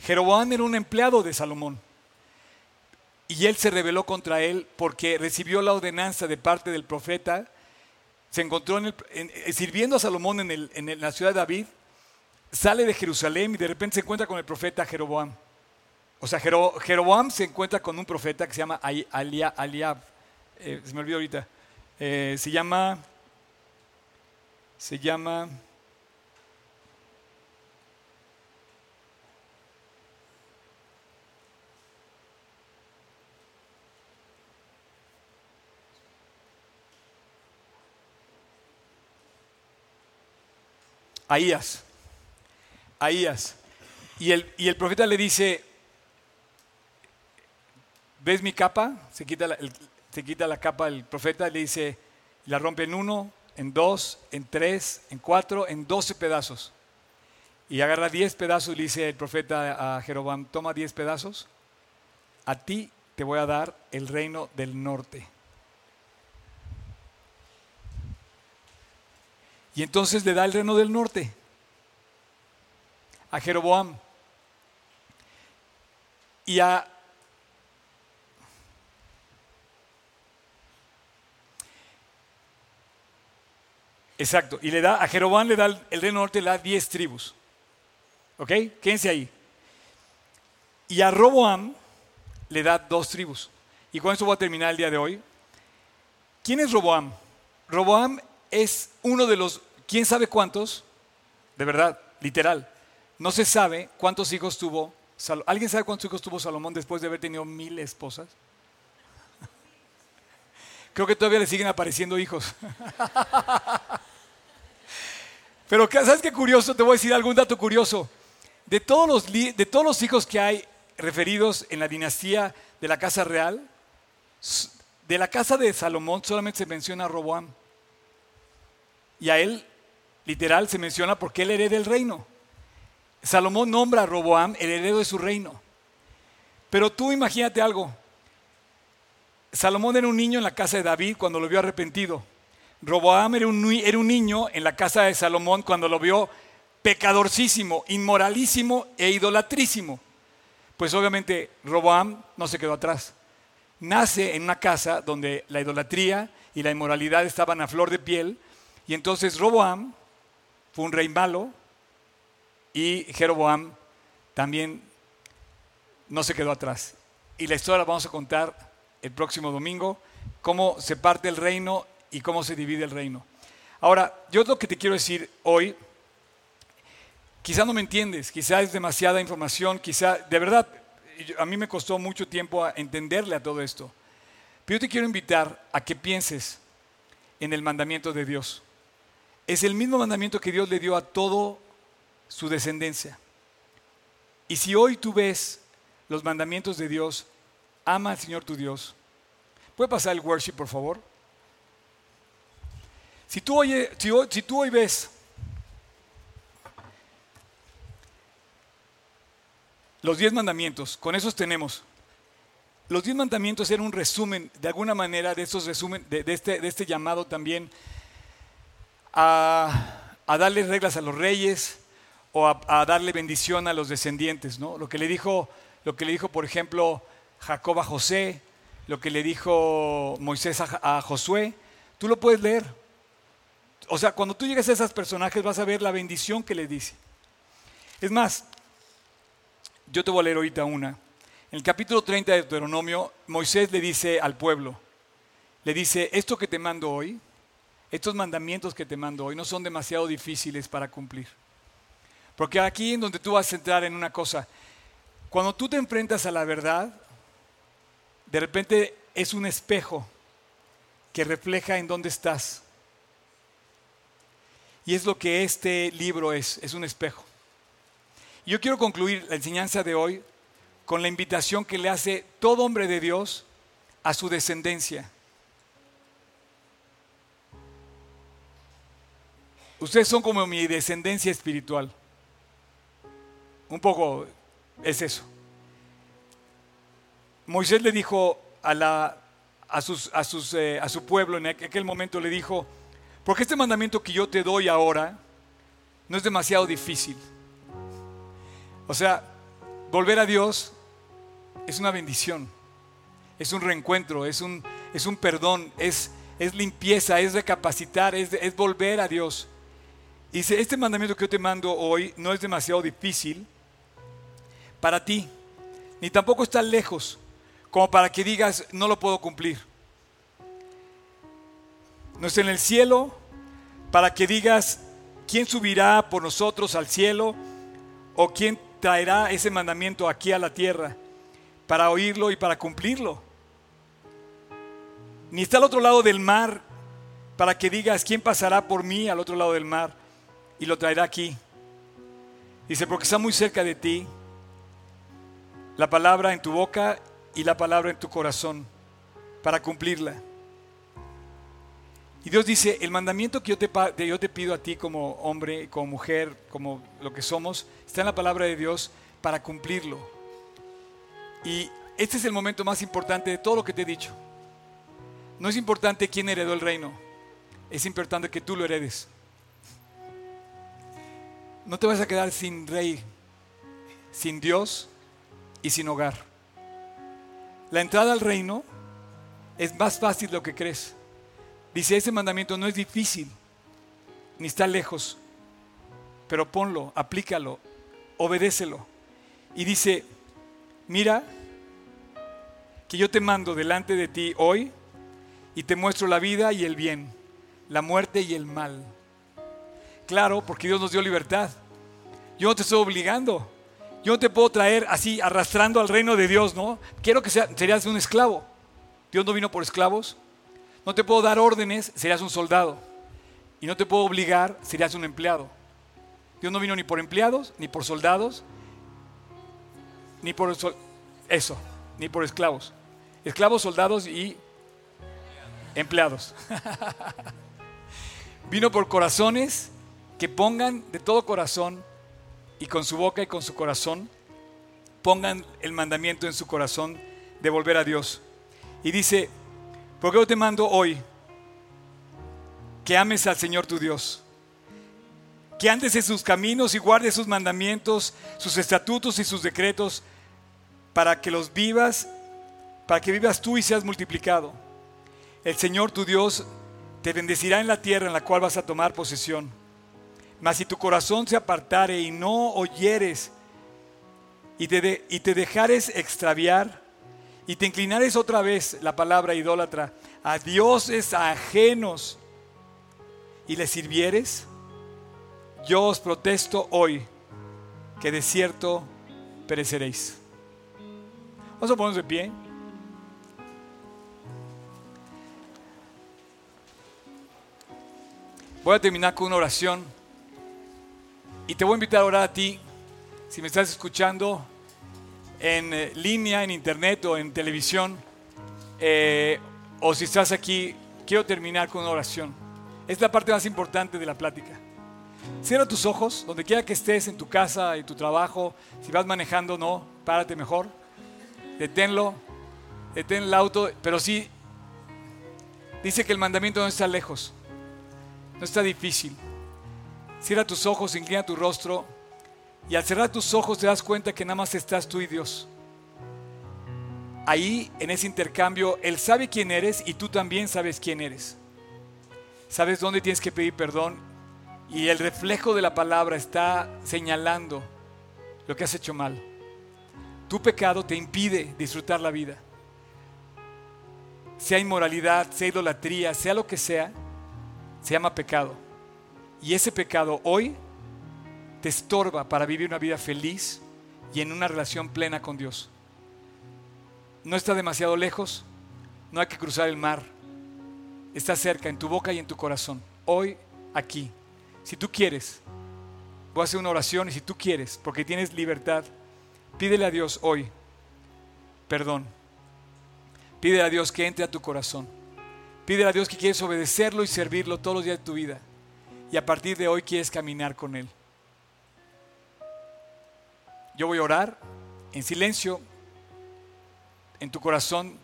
Jeroboam era un empleado de Salomón. Y él se rebeló contra él porque recibió la ordenanza de parte del profeta. Se encontró en eh, sirviendo a Salomón en, en, la ciudad de David. Sale de Jerusalén y de repente se encuentra con el profeta Jeroboam. O sea, Jeroboam se encuentra con un profeta que se llama Aliab. Eh, se me olvidó ahorita, eh, se llama, se llama, Ahías, Ahías. Y el, y el profeta le dice, ¿ves mi capa? Se quita el, se quita la capa del profeta le dice, la rompe en uno, en dos, en tres, en cuatro, en doce pedazos. Y agarra diez pedazos y le dice el profeta a Jeroboam, toma diez pedazos, a ti te voy a dar el reino del norte. Y entonces le da el reino del norte a Jeroboam. Y a Exacto. Y le da, a Jeroboam le da el, reino norte, le da 10 tribus. ¿Ok? Quédense ahí. Y a Roboam le da dos tribus. Y con eso voy a terminar el día de hoy. ¿Quién es Roboam? Roboam es uno de los, ¿quién sabe cuántos? De verdad, literal. No se sabe cuántos hijos tuvo. ¿Alguien sabe cuántos hijos tuvo Salomón después de haber tenido mil esposas? Creo que todavía le siguen apareciendo hijos. Pero ¿sabes qué curioso? Te voy a decir algún dato curioso. De todos los, de todos los hijos que hay referidos en la dinastía de la Casa Real, de la casa de Salomón solamente se menciona a Roboam. Y a él, literal, se menciona porque él hereda el reino. Salomón nombra a Roboam el heredero de su reino. Pero tú imagínate algo. Salomón era un niño en la casa de David cuando lo vio arrepentido. Roboam era un, era un niño en la casa de Salomón cuando lo vio pecadorcísimo, inmoralísimo e idolatrísimo. Pues obviamente Roboam no se quedó atrás. Nace en una casa donde la idolatría y la inmoralidad estaban a flor de piel. Y entonces Roboam fue un rey malo y Jeroboam también no se quedó atrás. Y la historia la vamos a contar el próximo domingo, cómo se parte el reino y cómo se divide el reino. Ahora, yo lo que te quiero decir hoy, quizá no me entiendes, quizá es demasiada información, quizá, de verdad, a mí me costó mucho tiempo entenderle a todo esto. Pero yo te quiero invitar a que pienses en el mandamiento de Dios. Es el mismo mandamiento que Dios le dio a todo su descendencia. Y si hoy tú ves los mandamientos de Dios, ama al Señor tu Dios. ¿Puede pasar el worship, por favor? Si tú, hoy, si, tú hoy ves los diez mandamientos, con esos tenemos. Los diez mandamientos eran un resumen, de alguna manera, de, estos resumen, de, este, de este, llamado también a, a darle reglas a los reyes, o a, darle bendición a los descendientes, ¿no? Lo que le dijo, lo que le dijo, por ejemplo, Jacob a José, lo que le dijo Moisés a, Josué, tú lo puedes leer. O sea, cuando tú llegues a esos personajes vas a ver la bendición que le dice. Es más, yo te voy a leer ahorita una. En el capítulo 30 de Deuteronomio, Moisés le dice al pueblo, le dice, esto que te mando hoy, estos mandamientos que te mando hoy no son demasiado difíciles para cumplir. Porque aquí en donde tú vas a entrar en una cosa, cuando tú te enfrentas a la verdad, de repente es un espejo que refleja en dónde estás. Y es lo que este libro es, es un espejo. Yo quiero concluir la enseñanza de hoy con la invitación que le hace todo hombre de Dios a su descendencia. Ustedes son como mi descendencia espiritual. Un poco es eso. Moisés le dijo a, la, a, sus, a, sus, eh, a su pueblo en aquel momento, le dijo, porque este mandamiento que yo te doy ahora no es demasiado difícil. O sea, volver a Dios es una bendición, es un reencuentro, es un, es un perdón, es, es limpieza, es recapacitar, es, es volver a Dios. Dice, este mandamiento que yo te mando hoy no es demasiado difícil, para ti, ni tampoco está lejos como para que digas, no lo puedo cumplir. No está en el cielo para que digas, ¿quién subirá por nosotros al cielo? ¿O quién traerá ese mandamiento aquí a la tierra para oírlo y para cumplirlo? Ni está al otro lado del mar para que digas, ¿quién pasará por mí al otro lado del mar y lo traerá aquí? Dice, porque está muy cerca de ti la palabra en tu boca y la palabra en tu corazón para cumplirla. Y Dios dice, el mandamiento que yo te, pido a ti como hombre, como mujer, como lo que somos, está en la palabra de Dios para cumplirlo. Y este es el momento más importante de todo lo que te he dicho. No es importante quién heredó el reino, es importante que tú lo heredes. No te vas a quedar sin rey, sin Dios, y sin hogar. La entrada al reino es más fácil de lo que crees. Dice, ese mandamiento no es difícil, ni está lejos, pero ponlo, aplícalo, obedécelo. Y dice, mira que yo te mando delante de ti hoy y te muestro la vida y el bien, la muerte y el mal. Claro, porque Dios nos dio libertad. Yo no te estoy obligando. Yo no te puedo traer así arrastrando al reino de Dios, ¿no? Quiero que sea, serías un esclavo. Dios no vino por esclavos. No te puedo dar órdenes, serías un soldado. Y no te puedo obligar, serías un empleado. Dios no vino ni por empleados, ni por soldados, ni por eso, ni por esclavos. Esclavos, soldados y empleados. vino por corazones que pongan de todo corazón y con su boca y con su corazón, pongan el mandamiento en su corazón de volver a Dios. Y dice, porque yo te mando hoy que ames al Señor tu Dios, que andes en sus caminos y guardes sus mandamientos, sus estatutos y sus decretos, para que los vivas, para que vivas tú y seas multiplicado. El Señor tu Dios te bendecirá en la tierra en la cual vas a tomar posesión. Mas si tu corazón se apartare y no oyeres y te, y te dejares extraviar y te inclinares otra vez, la palabra idólatra, a dioses ajenos y le sirvieres, yo os protesto hoy que de cierto pereceréis. Vamos a ponernos de pie. Voy a terminar con una oración. Y te voy a invitar a orar a ti, si me estás escuchando en eh, línea, en internet o en televisión, eh, o si estás aquí, quiero terminar con una oración. Es la parte más importante de la plática. Cierra tus ojos, donde quiera que estés, en tu casa, en tu trabajo, si vas manejando, no, párate mejor, deténlo, detén el auto, pero sí, dice que el mandamiento no está lejos, no está difícil. Cierra tus ojos, inclina tu rostro y al cerrar tus ojos te das cuenta que nada más estás tú y Dios. Ahí, en ese intercambio, Él sabe quién eres y tú también sabes quién eres. Sabes dónde tienes que pedir perdón y el reflejo de la palabra está señalando lo que has hecho mal. Tu pecado te impide disfrutar la vida. Sea inmoralidad, sea idolatría, sea lo que sea, se llama pecado. Y ese pecado hoy te estorba para vivir una vida feliz y en una relación plena con Dios. No está demasiado lejos, no hay que cruzar el mar. Está cerca, en tu boca y en tu corazón. Hoy, aquí. Si tú quieres, voy a hacer una oración y si tú quieres, porque tienes libertad, pídele a Dios hoy perdón. Pídele a Dios que entre a tu corazón. Pídele a Dios que quieres obedecerlo y servirlo todos los días de tu vida y a partir de hoy quieres caminar con Él. Yo voy a orar en silencio, en tu corazón,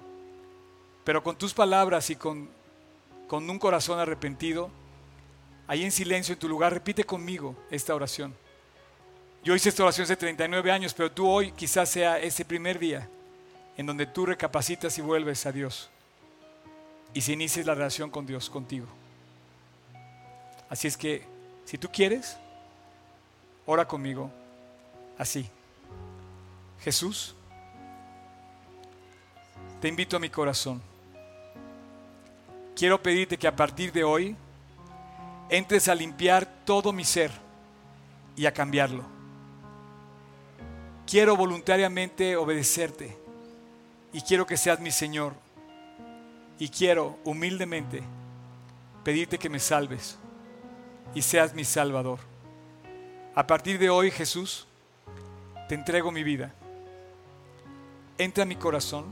pero con tus palabras y con, con un corazón arrepentido. Ahí en silencio, en tu lugar, repite conmigo esta oración. Yo hice esta oración hace 39 años, pero tú hoy quizás sea ese primer día en donde tú recapacitas y vuelves a Dios y se inicies la relación con Dios contigo. Así es que, si tú quieres, ora conmigo así. Jesús, te invito a mi corazón. Quiero pedirte que a partir de hoy entres a limpiar todo mi ser y a cambiarlo. Quiero voluntariamente obedecerte y quiero que seas mi Señor. Y quiero humildemente pedirte que me salves y seas mi Salvador. A partir de hoy, Jesús, te entrego mi vida. Entra a mi corazón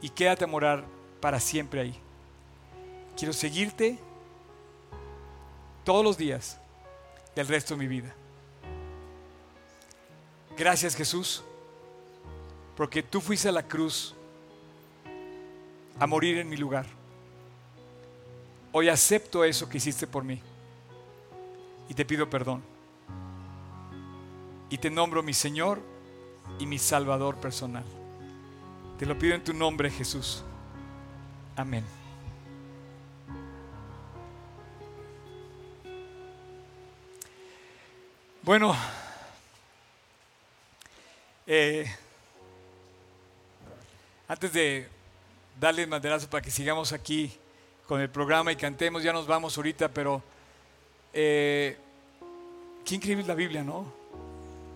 y quédate a morar para siempre ahí. Quiero seguirte todos los días del resto de mi vida. Gracias Jesús, porque tú fuiste a la cruz a morir en mi lugar. Hoy acepto eso que hiciste por mí y te pido perdón. Y te nombro mi Señor y mi Salvador personal. Te lo pido en tu nombre, Jesús. Amén. Bueno, Eh, antes de darle maderazo para que sigamos aquí con el programa y cantemos, ya nos vamos ahorita, pero eh, qué increíble la Biblia, ¿no?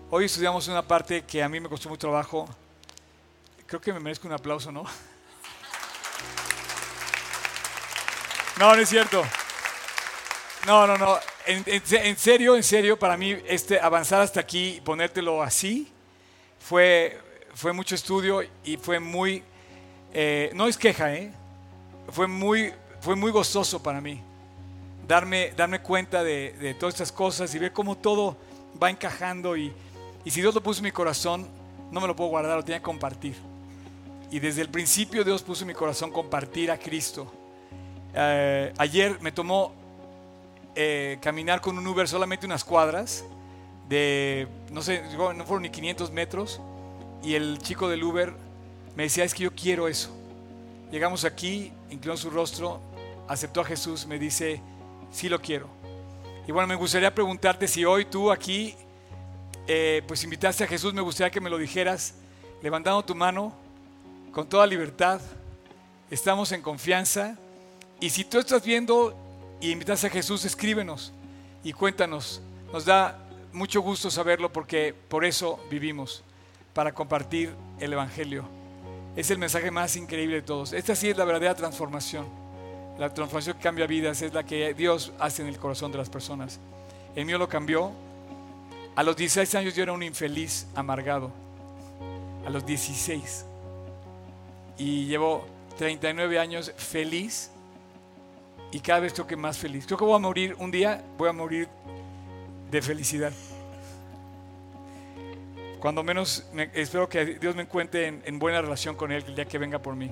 Hoy estudiamos una parte que a mí me costó mucho trabajo. Creo que me merezco un aplauso, ¿no? No, no es cierto. No, no, no. En, serio, en serio, para mí este, avanzar hasta aquí y ponértelo así fue, fue mucho estudio y fue muy, eh, no es queja, ¿eh? fue, muy, fue muy gozoso para mí darme, darme cuenta de, de, todas estas cosas y ver cómo todo va encajando y, y si Dios lo puso en mi corazón, no me lo puedo guardar, lo tenía que compartir. Y desde el principio Dios puso en mi corazón compartir a Cristo. Eh, ayer me tomó eh, caminar con un Uber solamente unas cuadras de, no sé, no fueron ni 500 metros, y el chico del Uber me decía, es que yo quiero eso. Llegamos aquí, inclinó su rostro, aceptó a Jesús, me dice, sí lo quiero. Y bueno, me gustaría preguntarte si hoy tú aquí, eh, pues invitaste a Jesús, me gustaría que me lo dijeras, levantando tu mano, con toda libertad, estamos en confianza. Y si tú estás viendo y invitas a Jesús, escríbenos y cuéntanos. Nos da mucho gusto saberlo porque por eso vivimos, para compartir el Evangelio. Es el mensaje más increíble de todos. Esta sí es la verdadera transformación. La transformación que cambia vidas es la que Dios hace en el corazón de las personas. El mío lo cambió. A los 16 años yo era un infeliz amargado. A los 16. Y llevo 39 años feliz y cada vez creo que más feliz. Creo que voy a morir un día, voy a morir de felicidad. Cuando menos espero que Dios me encuentre en, buena relación con Él el día que venga por mí.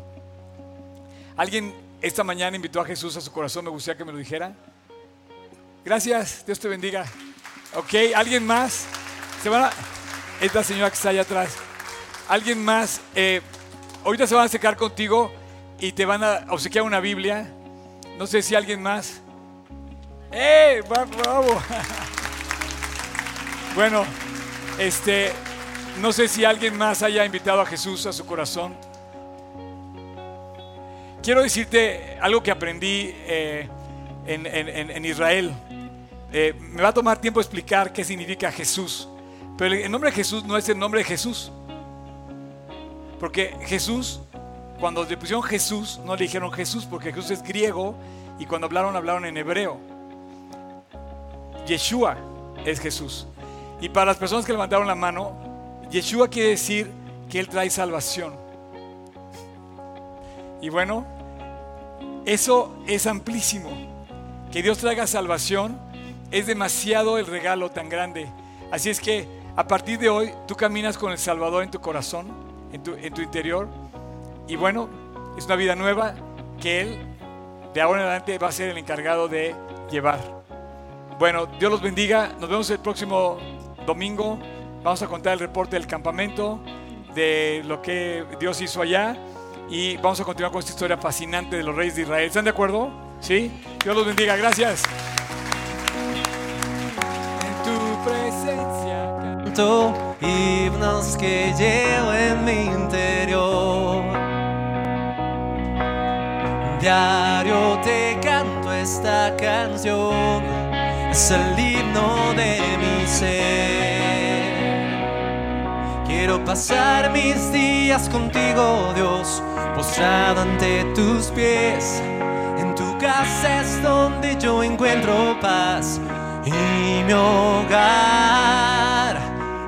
¿Alguien esta mañana invitó a Jesús a su corazón? Me gustaría que me lo dijera. Gracias, Dios te bendiga. Ok, ¿alguien más? Se van a... Esta señora que está allá atrás. ¿Alguien más? Eh, ahorita se van a acercar contigo y te van a obsequiar una Biblia. No sé si alguien más. ¡Eh! ¡Bravo! Bueno, este, no sé si alguien más haya invitado a Jesús a su corazón. Quiero decirte algo que aprendí eh, en, Israel. Eh, me va a tomar tiempo explicar qué significa Jesús. Pero el nombre de Jesús no es el nombre de Jesús. Porque Jesús cuando le pusieron Jesús, no le dijeron Jesús porque Jesús es griego y cuando hablaron, hablaron en hebreo. Yeshua es Jesús. Y para las personas que levantaron la mano, Yeshua quiere decir que Él trae salvación. Y bueno, eso es amplísimo. Que Dios traiga salvación es demasiado el regalo tan grande. Así es que a partir de hoy tú caminas con el Salvador en tu corazón, en tu, en tu interior y bueno, es una vida nueva que Él de ahora en adelante va a ser el encargado de llevar. Bueno, Dios los bendiga. Nos vemos el próximo domingo. Vamos a contar el reporte del campamento, de lo que Dios hizo allá. Y vamos a continuar con esta historia fascinante de los reyes de Israel. ¿Están de acuerdo? ¿Sí? Dios los bendiga. Gracias. En tu presencia. Himnos que llevo en mi interior Diario te canto esta canción, es el himno de mi ser. Quiero pasar mis días contigo, Dios, postrado ante tus pies. En tu casa es donde yo encuentro paz y mi hogar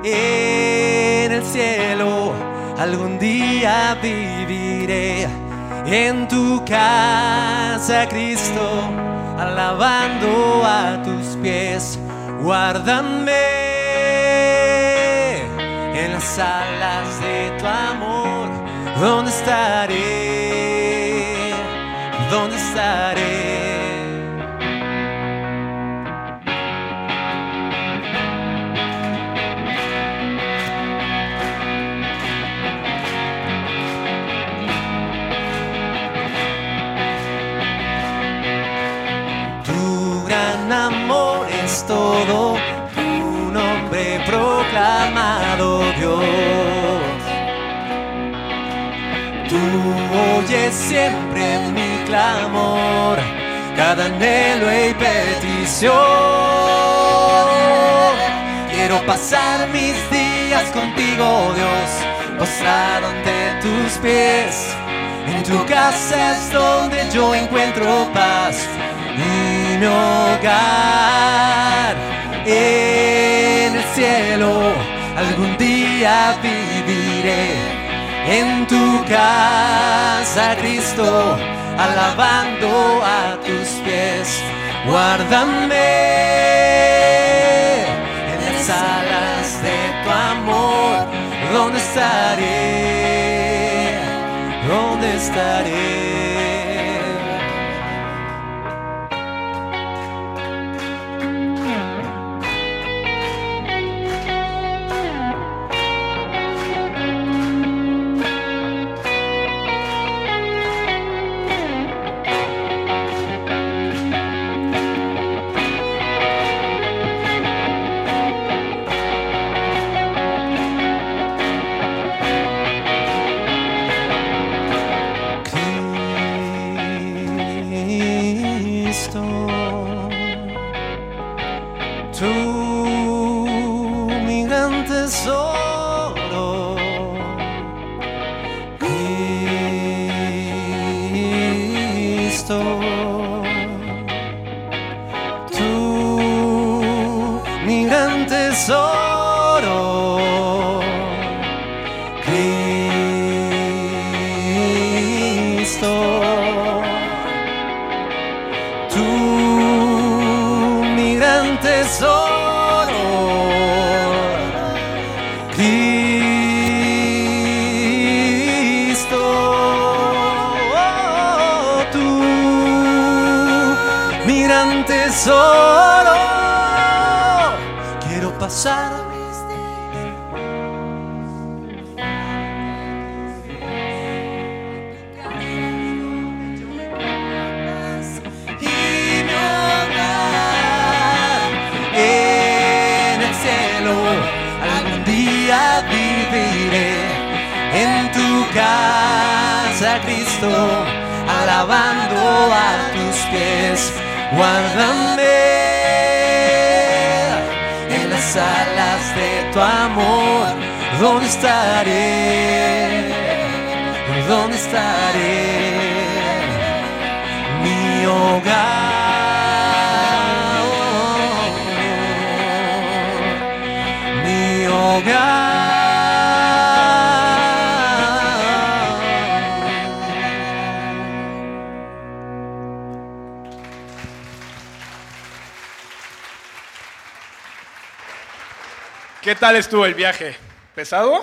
en el cielo. Algún día viviré en tu casa, Cristo, alabando a tus pies. Guárdame en las alas de tu amor. ¿Dónde estaré? ¿Dónde estaré? todo, tu nombre oyes siempre mi clamor, cada anhelo y petición. Quiero pasar mis días contigo, Dios, postrado ante tus pies. En tu casa es donde yo encuentro paz y mi hogar. En el cielo algún día viviré en tu casa, Cristo, alabando a tus pies. Guárdame en las alas de tu amor, ¿dónde estaré? ¿Dónde estaré? Tú mi gran en tu casa, Cristo, alabando a tus pies. Guárdame en las alas de tu amor. ¿Dónde estaré? ¿Dónde estaré? mi hogar, mi hogar. ¿Qué tal estuvo el viaje? ¿Pesado?